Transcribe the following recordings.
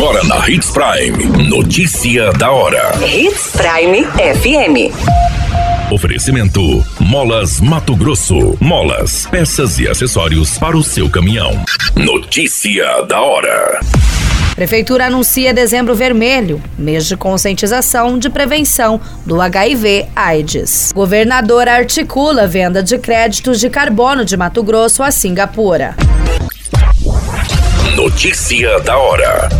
Agora na Hits Prime. Notícia da hora. Hits Prime FM. Oferecimento: Molas Mato Grosso. Molas, peças e acessórios para o seu caminhão. Notícia da hora. Prefeitura anuncia dezembro vermelho, mês de conscientização de prevenção do HIV/AIDS. Governador articula venda de créditos de carbono de Mato Grosso a Singapura. Notícia da hora.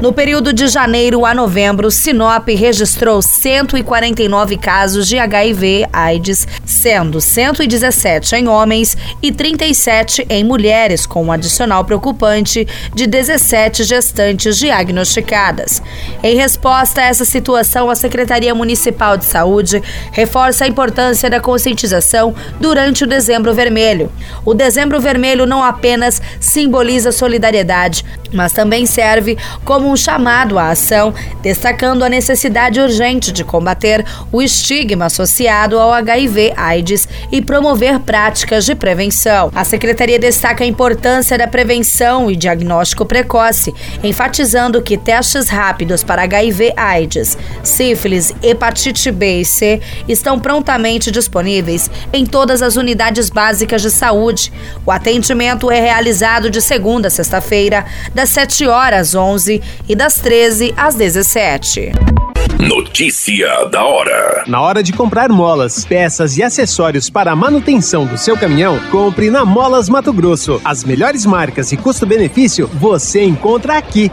No período de janeiro a novembro, Sinop registrou 149 casos de HIV/AIDS, sendo 117 em homens e 37 em mulheres, com um adicional preocupante de 17 gestantes diagnosticadas. Em resposta a essa situação, a Secretaria Municipal de Saúde reforça a importância da conscientização durante o Dezembro Vermelho. O Dezembro Vermelho não apenas simboliza solidariedade, mas também serve como um chamado à ação, destacando a necessidade urgente de combater o estigma associado ao HIV/AIDS e promover práticas de prevenção. A secretaria destaca a importância da prevenção e diagnóstico precoce, enfatizando que testes rápidos para HIV/AIDS, sífilis, hepatite B e C estão prontamente disponíveis em todas as unidades básicas de saúde. O atendimento é realizado de segunda a sexta-feira, das 7 horas às 11 e das 13 às 17. Notícia da hora. Na hora de comprar molas, peças e acessórios para a manutenção do seu caminhão, compre na Molas Mato Grosso. As melhores marcas e custo-benefício você encontra aqui.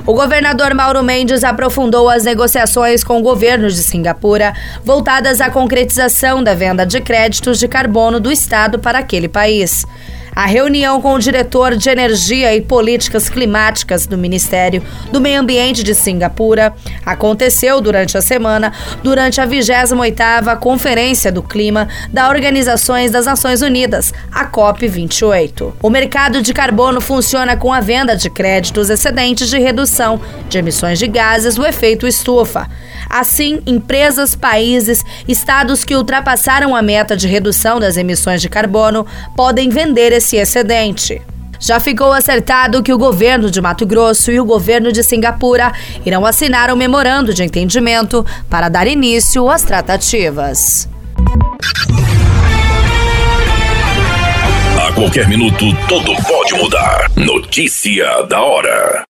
O governador Mauro Mendes aprofundou as negociações com o governo de Singapura voltadas à concretização da venda de créditos de carbono do estado para aquele país. A reunião com o diretor de Energia e Políticas Climáticas do Ministério do Meio Ambiente de Singapura aconteceu durante a semana, durante a 28ª Conferência do Clima da Organizações das Nações Unidas, a COP28. O mercado de carbono funciona com a venda de créditos excedentes de redução de emissões de gases do efeito estufa. Assim, empresas, países, estados que ultrapassaram a meta de redução das emissões de carbono podem vender esse excedente. Já ficou acertado que o governo de Mato Grosso e o governo de Singapura irão assinar um memorando de entendimento para dar início às tratativas. A qualquer minuto, tudo pode mudar. Notícia da hora.